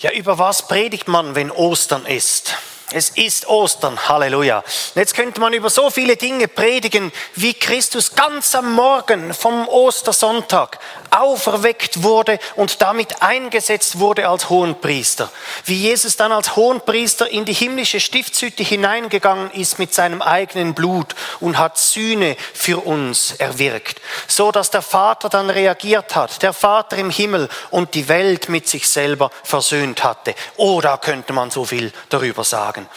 Ja, über was predigt man, wenn Ostern ist? Es ist Ostern, Halleluja. Jetzt könnte man über so viele Dinge predigen, wie Christus ganz am Morgen vom Ostersonntag auferweckt wurde und damit eingesetzt wurde als Hohenpriester. Wie Jesus dann als Hohenpriester in die himmlische Stiftshütte hineingegangen ist mit seinem eigenen Blut und hat Sühne für uns erwirkt. So dass der Vater dann reagiert hat, der Vater im Himmel und die Welt mit sich selber versöhnt hatte. Oh, da könnte man so viel darüber sagen sagen.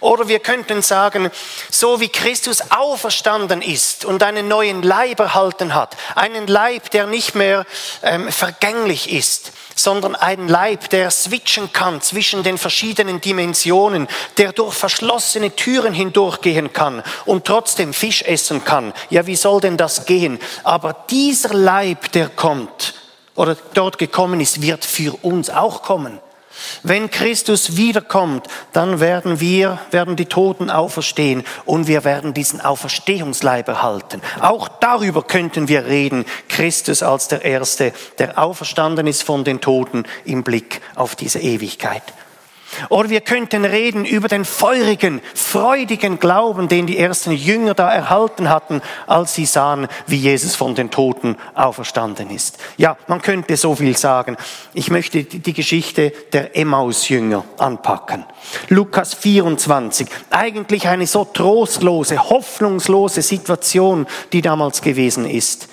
Oder wir könnten sagen, so wie Christus auferstanden ist und einen neuen Leib erhalten hat, einen Leib, der nicht mehr ähm, vergänglich ist, sondern einen Leib, der switchen kann zwischen den verschiedenen Dimensionen, der durch verschlossene Türen hindurchgehen kann und trotzdem Fisch essen kann. Ja, wie soll denn das gehen? Aber dieser Leib, der kommt oder dort gekommen ist, wird für uns auch kommen. Wenn Christus wiederkommt, dann werden wir, werden die Toten auferstehen und wir werden diesen Auferstehungsleib erhalten. Auch darüber könnten wir reden. Christus als der Erste, der auferstanden ist von den Toten im Blick auf diese Ewigkeit. Oder wir könnten reden über den feurigen, freudigen Glauben, den die ersten Jünger da erhalten hatten, als sie sahen, wie Jesus von den Toten auferstanden ist. Ja, man könnte so viel sagen. Ich möchte die Geschichte der Emmaus-Jünger anpacken. Lukas 24. Eigentlich eine so trostlose, hoffnungslose Situation, die damals gewesen ist.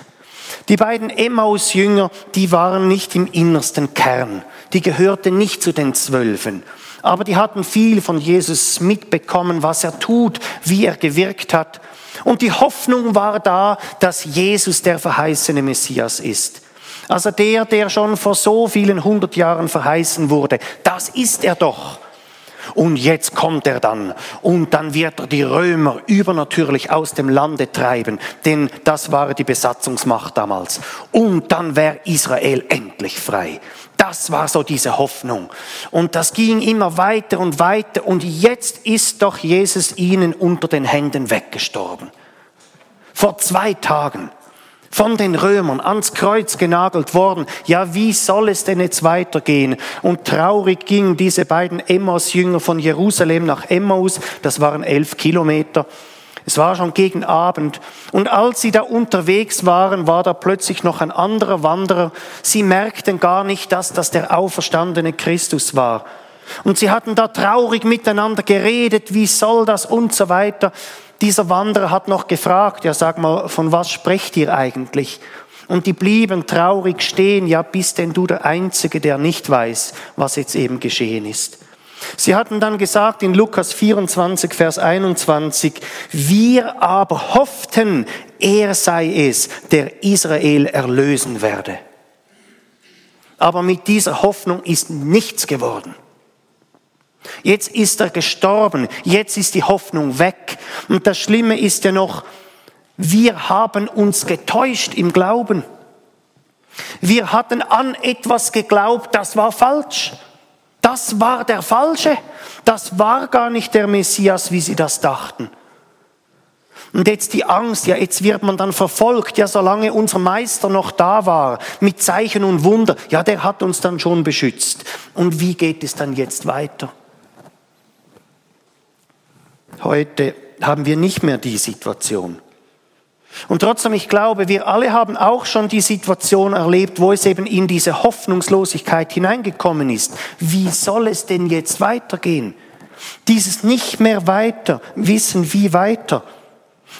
Die beiden Emmaus-Jünger, die waren nicht im innersten Kern. Die gehörten nicht zu den Zwölfen. Aber die hatten viel von Jesus mitbekommen, was er tut, wie er gewirkt hat. Und die Hoffnung war da, dass Jesus der verheißene Messias ist. Also der, der schon vor so vielen hundert Jahren verheißen wurde, das ist er doch. Und jetzt kommt er dann und dann wird er die Römer übernatürlich aus dem Lande treiben, denn das war die Besatzungsmacht damals. Und dann wäre Israel endlich frei. Das war so diese Hoffnung. Und das ging immer weiter und weiter und jetzt ist doch Jesus ihnen unter den Händen weggestorben. Vor zwei Tagen von den Römern ans Kreuz genagelt worden. Ja, wie soll es denn jetzt weitergehen? Und traurig gingen diese beiden Emmaus-Jünger von Jerusalem nach Emmaus. Das waren elf Kilometer. Es war schon gegen Abend. Und als sie da unterwegs waren, war da plötzlich noch ein anderer Wanderer. Sie merkten gar nicht, dass das der auferstandene Christus war. Und sie hatten da traurig miteinander geredet, wie soll das und so weiter. Dieser Wanderer hat noch gefragt, ja sag mal, von was sprecht ihr eigentlich? Und die blieben traurig stehen, ja bist denn du der Einzige, der nicht weiß, was jetzt eben geschehen ist. Sie hatten dann gesagt in Lukas 24, Vers 21, wir aber hofften, er sei es, der Israel erlösen werde. Aber mit dieser Hoffnung ist nichts geworden. Jetzt ist er gestorben, jetzt ist die Hoffnung weg. Und das Schlimme ist ja noch, wir haben uns getäuscht im Glauben. Wir hatten an etwas geglaubt, das war falsch. Das war der Falsche. Das war gar nicht der Messias, wie sie das dachten. Und jetzt die Angst, ja, jetzt wird man dann verfolgt, ja, solange unser Meister noch da war, mit Zeichen und Wunder, ja, der hat uns dann schon beschützt. Und wie geht es dann jetzt weiter? Heute haben wir nicht mehr die Situation. Und trotzdem, ich glaube, wir alle haben auch schon die Situation erlebt, wo es eben in diese Hoffnungslosigkeit hineingekommen ist. Wie soll es denn jetzt weitergehen? Dieses nicht mehr weiter, wissen wie weiter.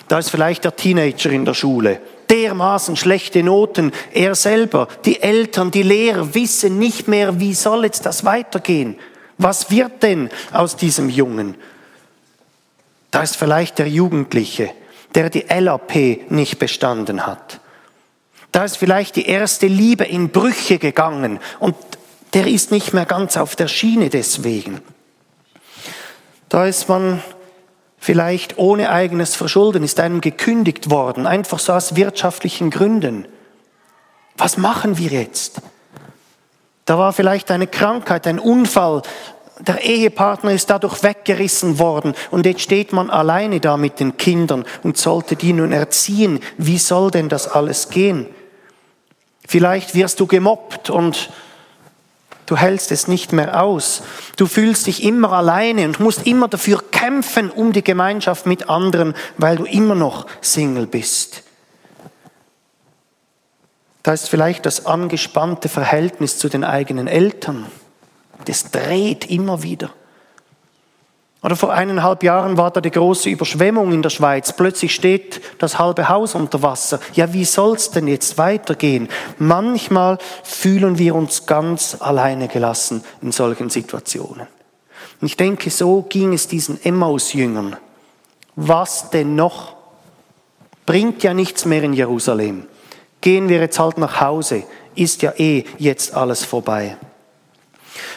Da ist vielleicht der Teenager in der Schule, dermaßen schlechte Noten, er selber, die Eltern, die Lehrer wissen nicht mehr, wie soll jetzt das weitergehen? Was wird denn aus diesem Jungen? Da ist vielleicht der Jugendliche, der die LAP nicht bestanden hat. Da ist vielleicht die erste Liebe in Brüche gegangen und der ist nicht mehr ganz auf der Schiene deswegen. Da ist man vielleicht ohne eigenes Verschulden, ist einem gekündigt worden, einfach so aus wirtschaftlichen Gründen. Was machen wir jetzt? Da war vielleicht eine Krankheit, ein Unfall, der Ehepartner ist dadurch weggerissen worden und jetzt steht man alleine da mit den Kindern und sollte die nun erziehen. Wie soll denn das alles gehen? Vielleicht wirst du gemobbt und Du hältst es nicht mehr aus. Du fühlst dich immer alleine und musst immer dafür kämpfen um die Gemeinschaft mit anderen, weil du immer noch Single bist. Da ist vielleicht das angespannte Verhältnis zu den eigenen Eltern. Das dreht immer wieder. Oder vor eineinhalb Jahren war da die große Überschwemmung in der Schweiz. Plötzlich steht das halbe Haus unter Wasser. Ja, wie soll's denn jetzt weitergehen? Manchmal fühlen wir uns ganz alleine gelassen in solchen Situationen. Und ich denke, so ging es diesen Emmaus-Jüngern. Was denn noch? Bringt ja nichts mehr in Jerusalem. Gehen wir jetzt halt nach Hause. Ist ja eh jetzt alles vorbei.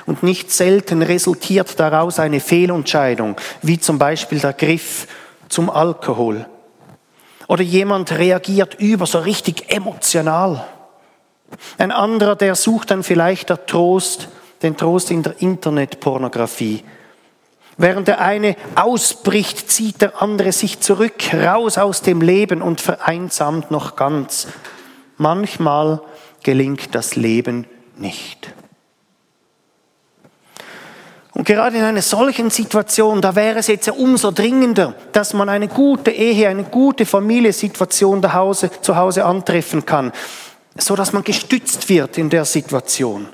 Und nicht selten resultiert daraus eine Fehlentscheidung, wie zum Beispiel der Griff zum Alkohol. Oder jemand reagiert über, so richtig emotional. Ein anderer, der sucht dann vielleicht der Trost, den Trost in der Internetpornografie. Während der eine ausbricht, zieht der andere sich zurück, raus aus dem Leben und vereinsamt noch ganz. Manchmal gelingt das Leben nicht. Und gerade in einer solchen Situation, da wäre es jetzt ja umso dringender, dass man eine gute Ehe, eine gute Familiensituation Hause, zu Hause antreffen kann, so dass man gestützt wird in der Situation.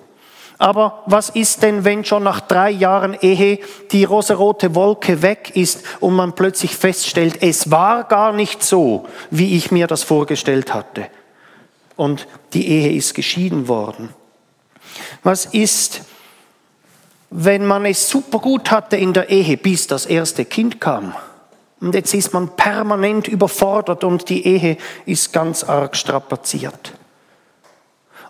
Aber was ist denn, wenn schon nach drei Jahren Ehe die rosarote Wolke weg ist und man plötzlich feststellt, es war gar nicht so, wie ich mir das vorgestellt hatte. Und die Ehe ist geschieden worden. Was ist, wenn man es super gut hatte in der Ehe, bis das erste Kind kam. Und jetzt ist man permanent überfordert und die Ehe ist ganz arg strapaziert.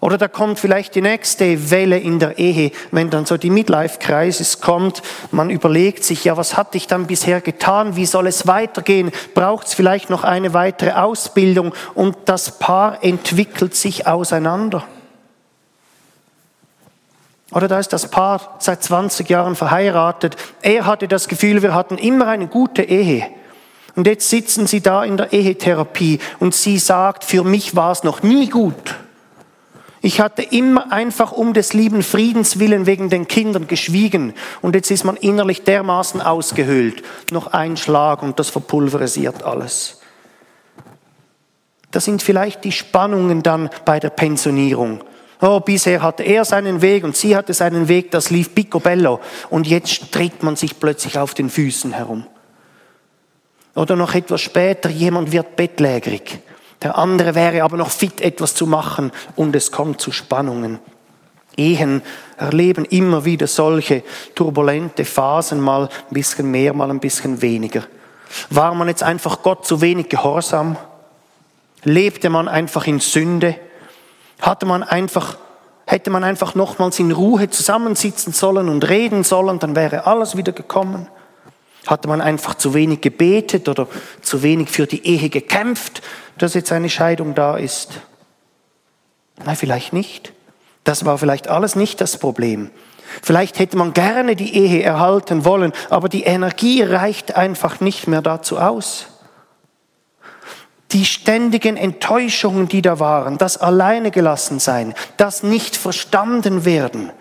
Oder da kommt vielleicht die nächste Welle in der Ehe, wenn dann so die Midlife-Crisis kommt. Man überlegt sich, ja, was hatte ich dann bisher getan? Wie soll es weitergehen? Braucht es vielleicht noch eine weitere Ausbildung? Und das Paar entwickelt sich auseinander. Oder da ist das Paar seit 20 Jahren verheiratet. Er hatte das Gefühl, wir hatten immer eine gute Ehe. Und jetzt sitzen sie da in der Ehetherapie und sie sagt, für mich war es noch nie gut. Ich hatte immer einfach um des lieben Friedens willen wegen den Kindern geschwiegen und jetzt ist man innerlich dermaßen ausgehöhlt. Noch ein Schlag und das verpulverisiert alles. Das sind vielleicht die Spannungen dann bei der Pensionierung. Oh, bisher hatte er seinen Weg und sie hatte seinen Weg, das lief picobello. Und jetzt stritt man sich plötzlich auf den Füßen herum. Oder noch etwas später, jemand wird bettlägerig. Der andere wäre aber noch fit, etwas zu machen und es kommt zu Spannungen. Ehen erleben immer wieder solche turbulente Phasen, mal ein bisschen mehr, mal ein bisschen weniger. War man jetzt einfach Gott zu wenig gehorsam? Lebte man einfach in Sünde? Hatte man einfach, hätte man einfach nochmals in Ruhe zusammensitzen sollen und reden sollen, dann wäre alles wieder gekommen. Hatte man einfach zu wenig gebetet oder zu wenig für die Ehe gekämpft, dass jetzt eine Scheidung da ist? Nein, vielleicht nicht. Das war vielleicht alles nicht das Problem. Vielleicht hätte man gerne die Ehe erhalten wollen, aber die Energie reicht einfach nicht mehr dazu aus die ständigen Enttäuschungen, die da waren, das alleine gelassen sein, das nicht verstanden werden,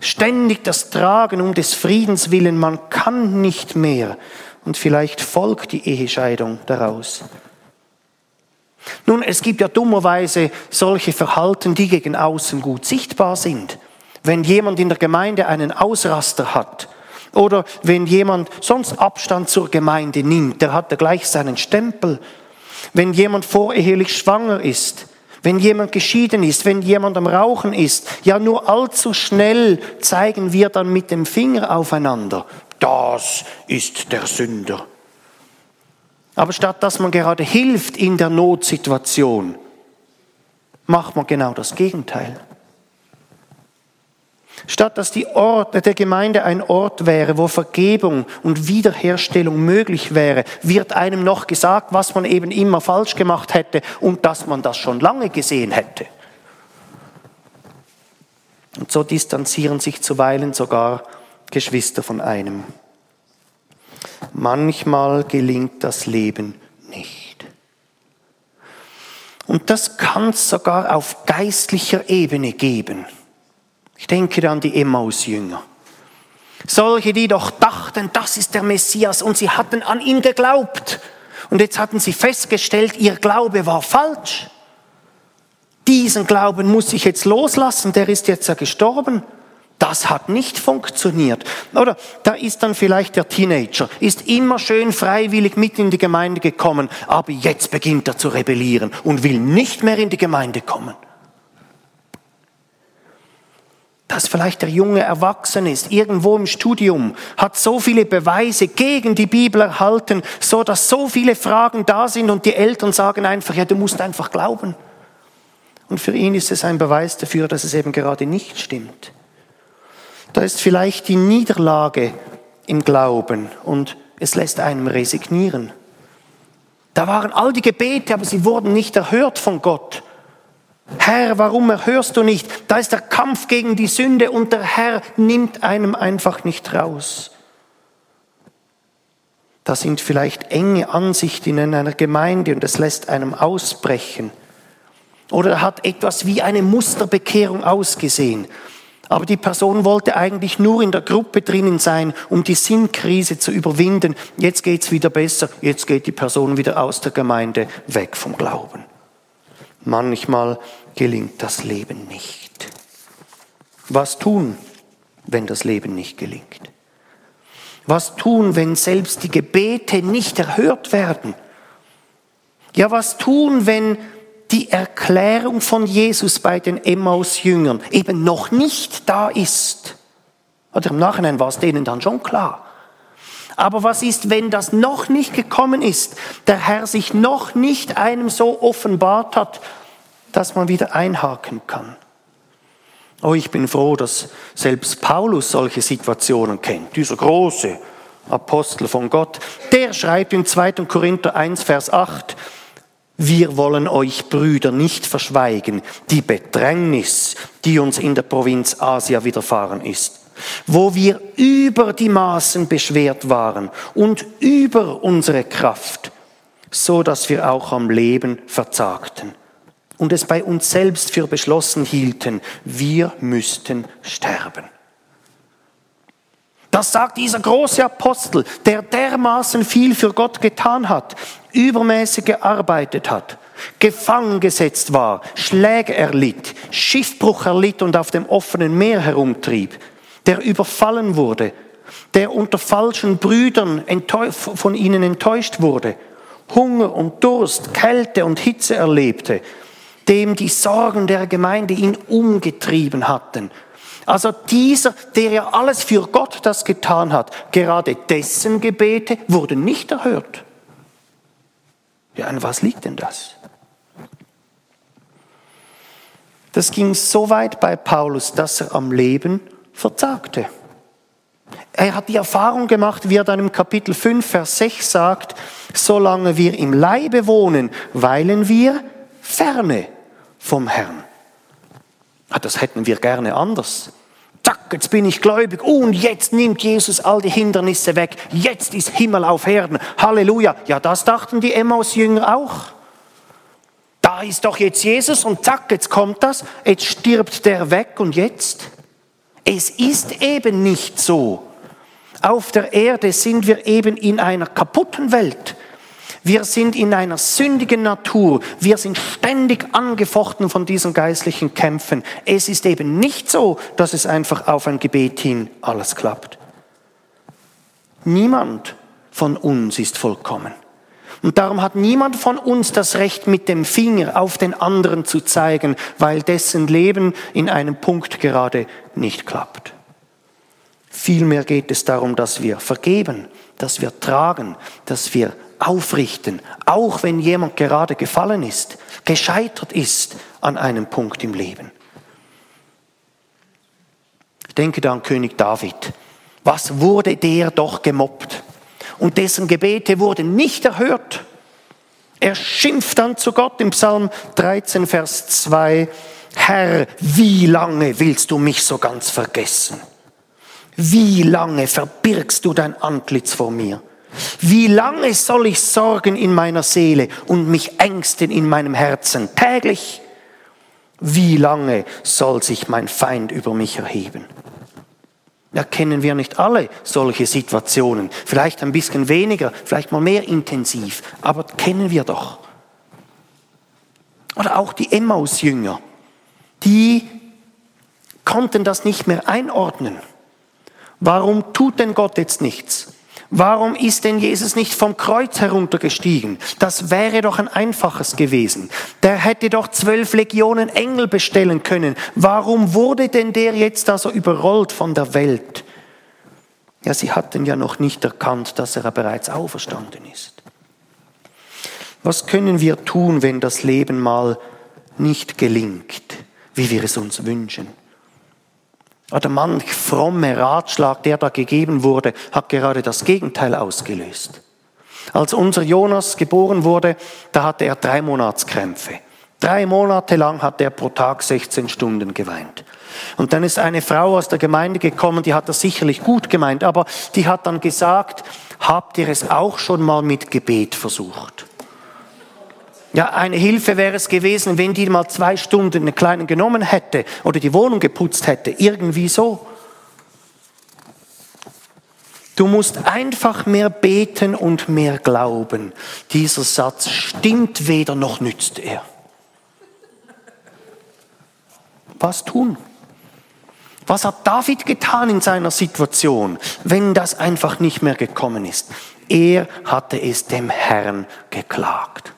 ständig das Tragen um des Friedens willen, man kann nicht mehr und vielleicht folgt die Ehescheidung daraus. Nun, es gibt ja dummerweise solche Verhalten, die gegen außen gut sichtbar sind. Wenn jemand in der Gemeinde einen Ausraster hat, oder wenn jemand sonst Abstand zur Gemeinde nimmt, der hat ja gleich seinen Stempel wenn jemand vorehelich schwanger ist, wenn jemand geschieden ist, wenn jemand am Rauchen ist, ja nur allzu schnell zeigen wir dann mit dem Finger aufeinander, das ist der Sünder. Aber statt dass man gerade hilft in der Notsituation, macht man genau das Gegenteil. Statt dass die Ort, der Gemeinde ein Ort wäre, wo Vergebung und Wiederherstellung möglich wäre, wird einem noch gesagt, was man eben immer falsch gemacht hätte und dass man das schon lange gesehen hätte. Und so distanzieren sich zuweilen sogar Geschwister von einem. Manchmal gelingt das Leben nicht. Und das kann es sogar auf geistlicher Ebene geben. Denke an die Emmaus-Jünger. Solche, die doch dachten, das ist der Messias und sie hatten an ihn geglaubt. Und jetzt hatten sie festgestellt, ihr Glaube war falsch. Diesen Glauben muss ich jetzt loslassen, der ist jetzt ja gestorben. Das hat nicht funktioniert. Oder da ist dann vielleicht der Teenager, ist immer schön freiwillig mit in die Gemeinde gekommen, aber jetzt beginnt er zu rebellieren und will nicht mehr in die Gemeinde kommen. Dass vielleicht der junge Erwachsene ist, irgendwo im Studium, hat so viele Beweise gegen die Bibel erhalten, so dass so viele Fragen da sind und die Eltern sagen einfach, ja, du musst einfach glauben. Und für ihn ist es ein Beweis dafür, dass es eben gerade nicht stimmt. Da ist vielleicht die Niederlage im Glauben und es lässt einem resignieren. Da waren all die Gebete, aber sie wurden nicht erhört von Gott. Herr, warum erhörst du nicht? Da ist der Kampf gegen die Sünde und der Herr nimmt einem einfach nicht raus. Da sind vielleicht enge Ansichten in einer Gemeinde und es lässt einem ausbrechen. Oder hat etwas wie eine Musterbekehrung ausgesehen. Aber die Person wollte eigentlich nur in der Gruppe drinnen sein, um die Sinnkrise zu überwinden. Jetzt geht's wieder besser, jetzt geht die Person wieder aus der Gemeinde weg vom Glauben. Manchmal gelingt das Leben nicht. Was tun, wenn das Leben nicht gelingt? Was tun, wenn selbst die Gebete nicht erhört werden? Ja, was tun, wenn die Erklärung von Jesus bei den Emmaus-Jüngern eben noch nicht da ist. Oder im Nachhinein war es denen dann schon klar. Aber was ist, wenn das noch nicht gekommen ist, der Herr sich noch nicht einem so offenbart hat, dass man wieder einhaken kann? Oh, ich bin froh, dass selbst Paulus solche Situationen kennt. Dieser große Apostel von Gott, der schreibt im 2. Korinther 1, Vers 8, wir wollen euch Brüder nicht verschweigen, die Bedrängnis, die uns in der Provinz Asia widerfahren ist, wo wir über die Maßen beschwert waren und über unsere Kraft, so dass wir auch am Leben verzagten und es bei uns selbst für beschlossen hielten, wir müssten sterben. Das sagt dieser große Apostel, der dermaßen viel für Gott getan hat, übermäßig gearbeitet hat, gefangen gesetzt war, Schläge erlitt, Schiffbruch erlitt und auf dem offenen Meer herumtrieb, der überfallen wurde, der unter falschen Brüdern von ihnen enttäuscht wurde, Hunger und Durst, Kälte und Hitze erlebte, dem die Sorgen der Gemeinde ihn umgetrieben hatten. Also dieser, der ja alles für Gott das getan hat, gerade dessen Gebete wurden nicht erhört. Ja, an was liegt denn das? Das ging so weit bei Paulus, dass er am Leben verzagte. Er hat die Erfahrung gemacht, wie er dann im Kapitel 5, Vers 6 sagt, solange wir im Leibe wohnen, weilen wir ferne vom Herrn. Ah, das hätten wir gerne anders. Zack, jetzt bin ich gläubig und jetzt nimmt Jesus all die Hindernisse weg. Jetzt ist Himmel auf Erden. Halleluja. Ja, das dachten die Emmaus-Jünger auch. Da ist doch jetzt Jesus und zack, jetzt kommt das. Jetzt stirbt der weg und jetzt? Es ist eben nicht so. Auf der Erde sind wir eben in einer kaputten Welt. Wir sind in einer sündigen Natur. Wir sind ständig angefochten von diesen geistlichen Kämpfen. Es ist eben nicht so, dass es einfach auf ein Gebet hin alles klappt. Niemand von uns ist vollkommen. Und darum hat niemand von uns das Recht, mit dem Finger auf den anderen zu zeigen, weil dessen Leben in einem Punkt gerade nicht klappt. Vielmehr geht es darum, dass wir vergeben, dass wir tragen, dass wir aufrichten, auch wenn jemand gerade gefallen ist, gescheitert ist an einem Punkt im Leben. Ich denke da an König David. Was wurde der doch gemobbt? Und dessen Gebete wurden nicht erhört. Er schimpft dann zu Gott im Psalm 13, Vers 2, Herr, wie lange willst du mich so ganz vergessen? Wie lange verbirgst du dein Antlitz vor mir? Wie lange soll ich sorgen in meiner Seele und mich ängsten in meinem Herzen? Täglich. Wie lange soll sich mein Feind über mich erheben? Erkennen wir nicht alle solche Situationen? Vielleicht ein bisschen weniger, vielleicht mal mehr intensiv, aber kennen wir doch. Oder auch die Emmaus-Jünger, die konnten das nicht mehr einordnen. Warum tut denn Gott jetzt nichts? Warum ist denn Jesus nicht vom Kreuz heruntergestiegen? Das wäre doch ein einfaches gewesen. Der hätte doch zwölf Legionen Engel bestellen können. Warum wurde denn der jetzt da so überrollt von der Welt? Ja, sie hatten ja noch nicht erkannt, dass er bereits auferstanden ist. Was können wir tun, wenn das Leben mal nicht gelingt, wie wir es uns wünschen? Oder manch fromme Ratschlag, der da gegeben wurde, hat gerade das Gegenteil ausgelöst. Als unser Jonas geboren wurde, da hatte er drei Monatskrämpfe. Drei Monate lang hat er pro Tag 16 Stunden geweint. Und dann ist eine Frau aus der Gemeinde gekommen, die hat das sicherlich gut gemeint, aber die hat dann gesagt, habt ihr es auch schon mal mit Gebet versucht? Ja, eine Hilfe wäre es gewesen, wenn die mal zwei Stunden einen kleinen genommen hätte oder die Wohnung geputzt hätte. Irgendwie so. Du musst einfach mehr beten und mehr glauben. Dieser Satz stimmt weder noch nützt er. Was tun? Was hat David getan in seiner Situation, wenn das einfach nicht mehr gekommen ist? Er hatte es dem Herrn geklagt.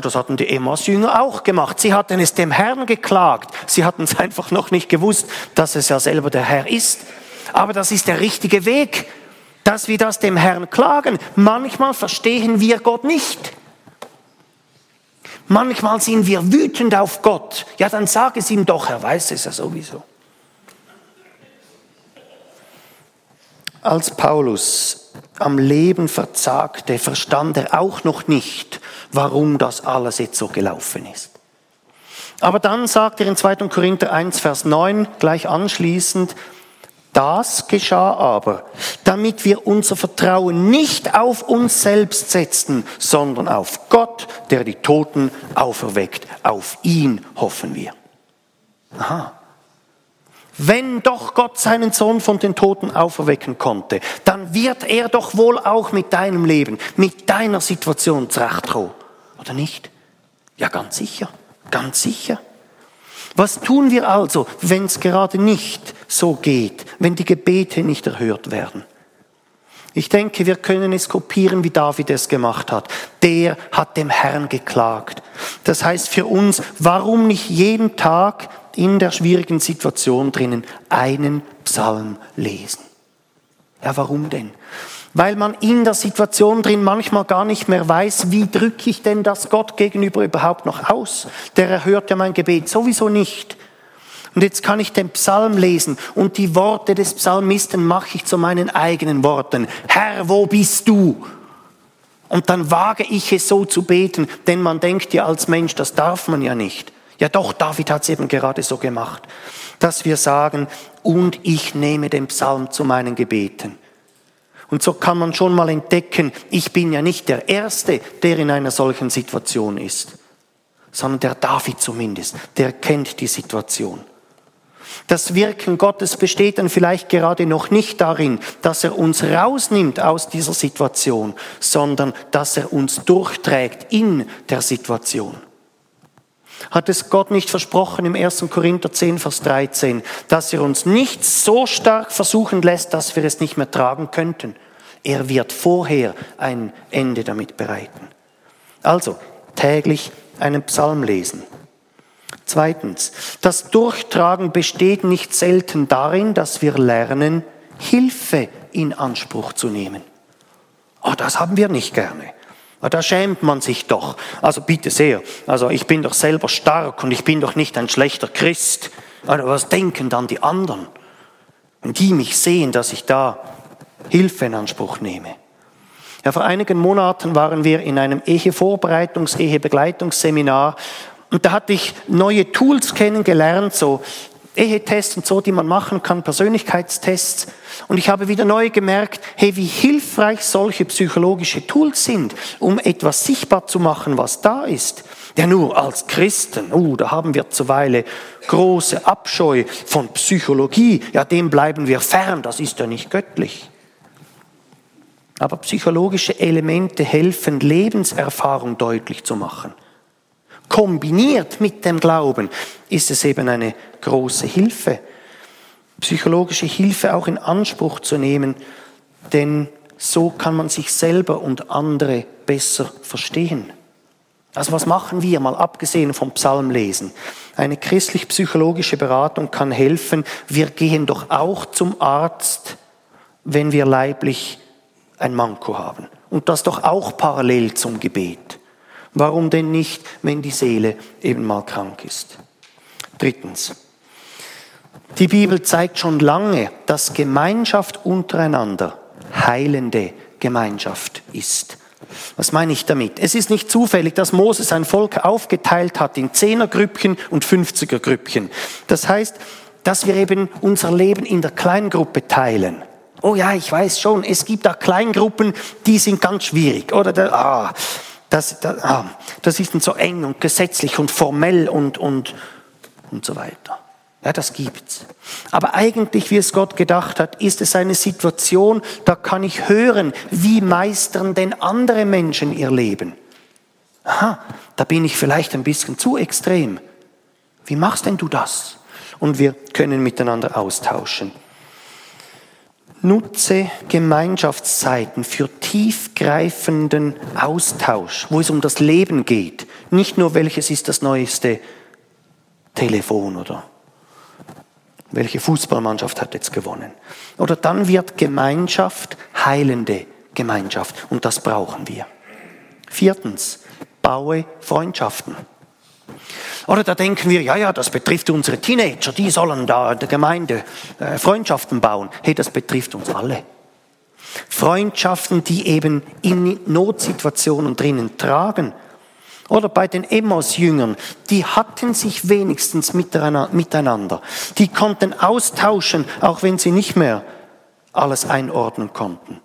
Das hatten die Emmaus-Jünger auch gemacht. Sie hatten es dem Herrn geklagt. Sie hatten es einfach noch nicht gewusst, dass es ja selber der Herr ist. Aber das ist der richtige Weg, dass wir das dem Herrn klagen. Manchmal verstehen wir Gott nicht. Manchmal sind wir wütend auf Gott. Ja, dann sag es ihm doch, er weiß es ja sowieso. Als Paulus am Leben verzagte, verstand er auch noch nicht, warum das alles jetzt so gelaufen ist. Aber dann sagt er in 2. Korinther 1, Vers 9 gleich anschließend, das geschah aber, damit wir unser Vertrauen nicht auf uns selbst setzten, sondern auf Gott, der die Toten auferweckt. Auf ihn hoffen wir. Aha. Wenn doch Gott seinen Sohn von den Toten auferwecken konnte, dann wird er doch wohl auch mit deinem Leben, mit deiner Situation zurechtkommen. Oder nicht? Ja, ganz sicher, ganz sicher. Was tun wir also, wenn es gerade nicht so geht, wenn die Gebete nicht erhört werden? Ich denke, wir können es kopieren, wie David es gemacht hat. Der hat dem Herrn geklagt. Das heißt für uns, warum nicht jeden Tag in der schwierigen Situation drinnen einen Psalm lesen? Ja, warum denn? weil man in der Situation drin manchmal gar nicht mehr weiß, wie drücke ich denn das Gott gegenüber überhaupt noch aus? Der erhört ja mein Gebet sowieso nicht. Und jetzt kann ich den Psalm lesen und die Worte des Psalmisten mache ich zu meinen eigenen Worten. Herr, wo bist du? Und dann wage ich es so zu beten, denn man denkt ja als Mensch, das darf man ja nicht. Ja doch, David hat es eben gerade so gemacht, dass wir sagen, und ich nehme den Psalm zu meinen Gebeten. Und so kann man schon mal entdecken, ich bin ja nicht der Erste, der in einer solchen Situation ist, sondern der David zumindest, der kennt die Situation. Das Wirken Gottes besteht dann vielleicht gerade noch nicht darin, dass er uns rausnimmt aus dieser Situation, sondern dass er uns durchträgt in der Situation. Hat es Gott nicht versprochen im 1. Korinther 10, Vers 13, dass er uns nicht so stark versuchen lässt, dass wir es nicht mehr tragen könnten? Er wird vorher ein Ende damit bereiten. Also täglich einen Psalm lesen. Zweitens, das Durchtragen besteht nicht selten darin, dass wir lernen, Hilfe in Anspruch zu nehmen. Oh, das haben wir nicht gerne. Ah, da schämt man sich doch. Also bitte sehr. Also ich bin doch selber stark und ich bin doch nicht ein schlechter Christ. Aber was denken dann die anderen? Wenn die mich sehen, dass ich da Hilfe in Anspruch nehme. Ja, vor einigen Monaten waren wir in einem Ehevorbereitungs-, Ehebegleitungsseminar und da hatte ich neue Tools kennengelernt, so Ehetests und so, die man machen kann, Persönlichkeitstests. Und ich habe wieder neu gemerkt, hey, wie hilfreich solche psychologische Tools sind, um etwas sichtbar zu machen, was da ist. Ja, nur als Christen, uh, da haben wir zuweilen große Abscheu von Psychologie. Ja, dem bleiben wir fern, das ist ja nicht göttlich. Aber psychologische Elemente helfen, Lebenserfahrung deutlich zu machen. Kombiniert mit dem Glauben ist es eben eine große Hilfe. Psychologische Hilfe auch in Anspruch zu nehmen, denn so kann man sich selber und andere besser verstehen. Also was machen wir, mal abgesehen vom Psalmlesen? Eine christlich-psychologische Beratung kann helfen. Wir gehen doch auch zum Arzt, wenn wir leiblich ein Manko haben. Und das doch auch parallel zum Gebet. Warum denn nicht, wenn die Seele eben mal krank ist? Drittens. Die Bibel zeigt schon lange, dass Gemeinschaft untereinander heilende Gemeinschaft ist. Was meine ich damit? Es ist nicht zufällig, dass Moses sein Volk aufgeteilt hat in Zehnergrüppchen und Fünfzigergrüppchen. Das heißt, dass wir eben unser Leben in der Kleingruppe teilen. Oh ja, ich weiß schon, es gibt da Kleingruppen, die sind ganz schwierig. Oder der, ah, das, das, ah, das ist so eng und gesetzlich und formell und, und, und so weiter. Ja, das gibt's. Aber eigentlich, wie es Gott gedacht hat, ist es eine Situation, da kann ich hören, wie meistern denn andere Menschen ihr Leben. Aha, da bin ich vielleicht ein bisschen zu extrem. Wie machst denn du das? Und wir können miteinander austauschen. Nutze Gemeinschaftszeiten für tiefgreifenden Austausch, wo es um das Leben geht. Nicht nur, welches ist das neueste Telefon oder welche Fußballmannschaft hat jetzt gewonnen. Oder dann wird Gemeinschaft heilende Gemeinschaft und das brauchen wir. Viertens, baue Freundschaften. Oder da denken wir, ja, ja, das betrifft unsere Teenager, die sollen da in der Gemeinde äh, Freundschaften bauen. Hey, das betrifft uns alle. Freundschaften, die eben in Notsituationen drinnen tragen, oder bei den Emmaus-Jüngern, die hatten sich wenigstens miteinander. Die konnten austauschen, auch wenn sie nicht mehr alles einordnen konnten.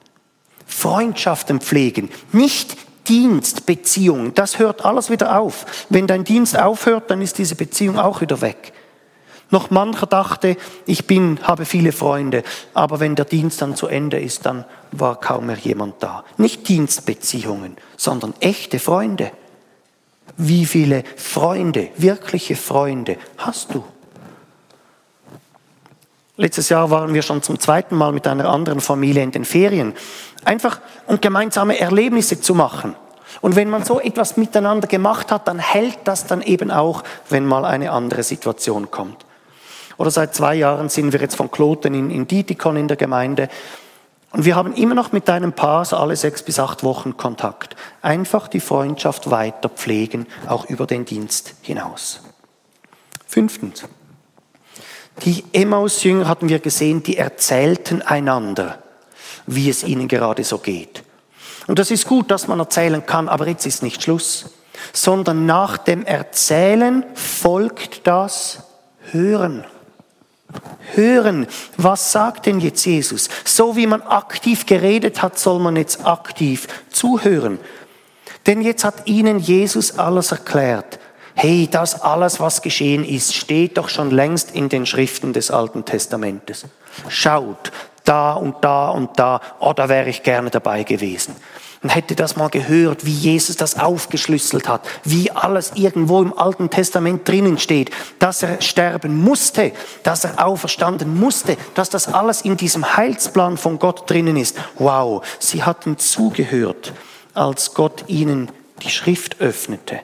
Freundschaften pflegen, nicht Dienstbeziehungen. Das hört alles wieder auf. Wenn dein Dienst aufhört, dann ist diese Beziehung auch wieder weg. Noch mancher dachte, ich bin, habe viele Freunde, aber wenn der Dienst dann zu Ende ist, dann war kaum mehr jemand da. Nicht Dienstbeziehungen, sondern echte Freunde. Wie viele Freunde, wirkliche Freunde hast du? Letztes Jahr waren wir schon zum zweiten Mal mit einer anderen Familie in den Ferien. Einfach um gemeinsame Erlebnisse zu machen. Und wenn man so etwas miteinander gemacht hat, dann hält das dann eben auch, wenn mal eine andere Situation kommt. Oder seit zwei Jahren sind wir jetzt von Kloten in, in Dietikon in der Gemeinde und wir haben immer noch mit einem Paar so alle sechs bis acht Wochen Kontakt. Einfach die Freundschaft weiter pflegen, auch über den Dienst hinaus. Fünftens. Die Emmaus-Jünger hatten wir gesehen, die erzählten einander, wie es ihnen gerade so geht. Und das ist gut, dass man erzählen kann, aber jetzt ist nicht Schluss, sondern nach dem Erzählen folgt das Hören hören, was sagt denn jetzt Jesus? So wie man aktiv geredet hat, soll man jetzt aktiv zuhören. Denn jetzt hat ihnen Jesus alles erklärt. Hey, das alles, was geschehen ist, steht doch schon längst in den Schriften des Alten Testamentes. Schaut, da und da und da, oh, da wäre ich gerne dabei gewesen und hätte das mal gehört, wie Jesus das aufgeschlüsselt hat, wie alles irgendwo im Alten Testament drinnen steht, dass er sterben musste, dass er auferstanden musste, dass das alles in diesem Heilsplan von Gott drinnen ist. Wow, sie hatten zugehört, als Gott ihnen die Schrift öffnete.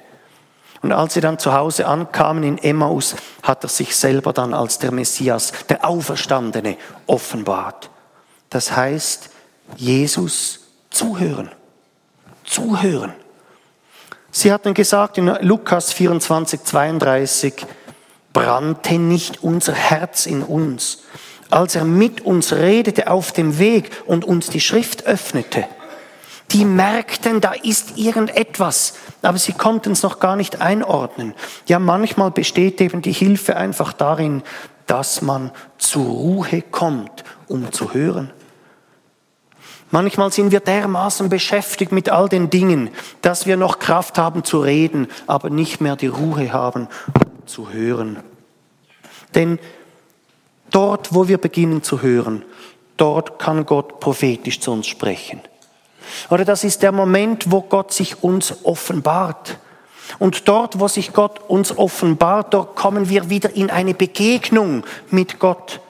Und als sie dann zu Hause ankamen in Emmaus, hat er sich selber dann als der Messias, der Auferstandene, offenbart. Das heißt, Jesus zuhören zuhören. Sie hatten gesagt in Lukas 24, 32, brannte nicht unser Herz in uns, als er mit uns redete auf dem Weg und uns die Schrift öffnete. Die merkten, da ist irgendetwas, aber sie konnten es noch gar nicht einordnen. Ja, manchmal besteht eben die Hilfe einfach darin, dass man zur Ruhe kommt, um zu hören. Manchmal sind wir dermaßen beschäftigt mit all den Dingen, dass wir noch Kraft haben zu reden, aber nicht mehr die Ruhe haben, um zu hören. Denn dort, wo wir beginnen zu hören, dort kann Gott prophetisch zu uns sprechen. Oder das ist der Moment, wo Gott sich uns offenbart. Und dort, wo sich Gott uns offenbart, dort kommen wir wieder in eine Begegnung mit Gott.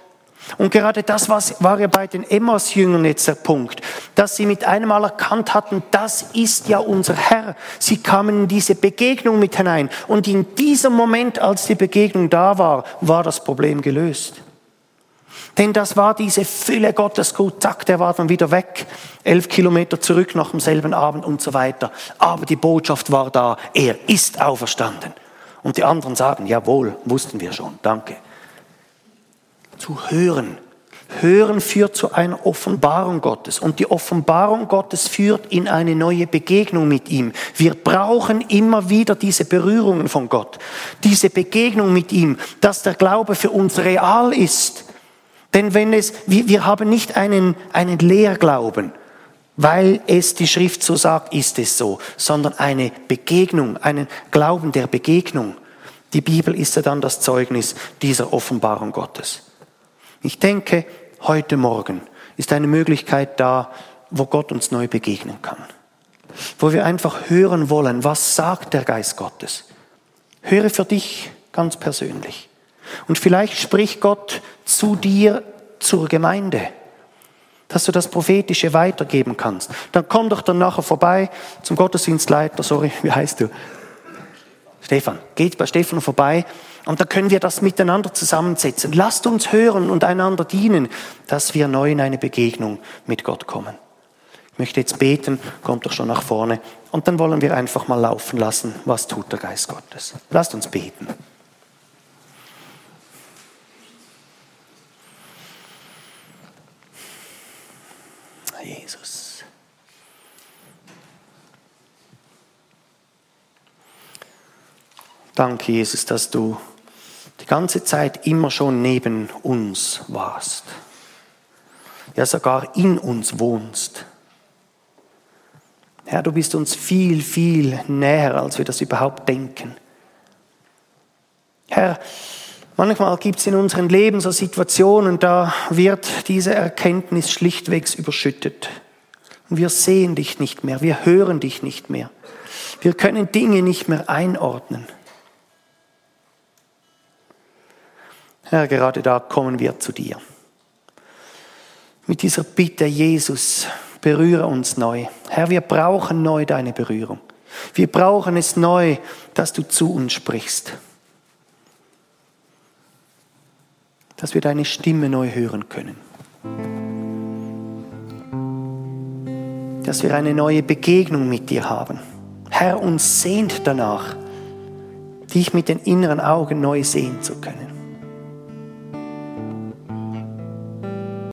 Und gerade das war ja bei den Emmaus-Jüngern jetzt der Punkt, dass sie mit einem Mal erkannt hatten, das ist ja unser Herr. Sie kamen in diese Begegnung mit hinein. Und in diesem Moment, als die Begegnung da war, war das Problem gelöst. Denn das war diese Fülle Gottes gut, zack, der war dann wieder weg, elf Kilometer zurück nach demselben Abend und so weiter. Aber die Botschaft war da, er ist auferstanden. Und die anderen sagen, jawohl, wussten wir schon, danke. Zu hören. Hören führt zu einer Offenbarung Gottes. Und die Offenbarung Gottes führt in eine neue Begegnung mit ihm. Wir brauchen immer wieder diese Berührungen von Gott. Diese Begegnung mit ihm, dass der Glaube für uns real ist denn wenn es, wir, wir haben nicht einen, einen Lehrglauben, weil es die Schrift so sagt, ist es so, sondern eine Begegnung, einen Glauben der Begegnung. Die Bibel ist ja dann das Zeugnis dieser Offenbarung Gottes. Ich denke, heute Morgen ist eine Möglichkeit da, wo Gott uns neu begegnen kann. Wo wir einfach hören wollen, was sagt der Geist Gottes. Höre für dich ganz persönlich. Und vielleicht spricht Gott zu dir zur Gemeinde, dass du das Prophetische weitergeben kannst. Dann komm doch dann nachher vorbei zum Gottesdienstleiter, sorry, wie heißt du? Stefan, geht bei Stefan vorbei und dann können wir das miteinander zusammensetzen. Lasst uns hören und einander dienen, dass wir neu in eine Begegnung mit Gott kommen. Ich möchte jetzt beten, kommt doch schon nach vorne und dann wollen wir einfach mal laufen lassen, was tut der Geist Gottes. Lasst uns beten. Jesus. Danke, Jesus, dass du die ganze Zeit immer schon neben uns warst. Ja, sogar in uns wohnst. Herr, du bist uns viel, viel näher, als wir das überhaupt denken. Herr, Manchmal gibt es in unserem Leben so Situationen, da wird diese Erkenntnis schlichtwegs überschüttet. Und wir sehen dich nicht mehr, wir hören dich nicht mehr. Wir können Dinge nicht mehr einordnen. Herr, gerade da kommen wir zu dir. Mit dieser Bitte, Jesus, berühre uns neu. Herr, wir brauchen neu deine Berührung. Wir brauchen es neu, dass du zu uns sprichst. dass wir deine Stimme neu hören können. Dass wir eine neue Begegnung mit dir haben. Herr, uns sehnt danach, dich mit den inneren Augen neu sehen zu können.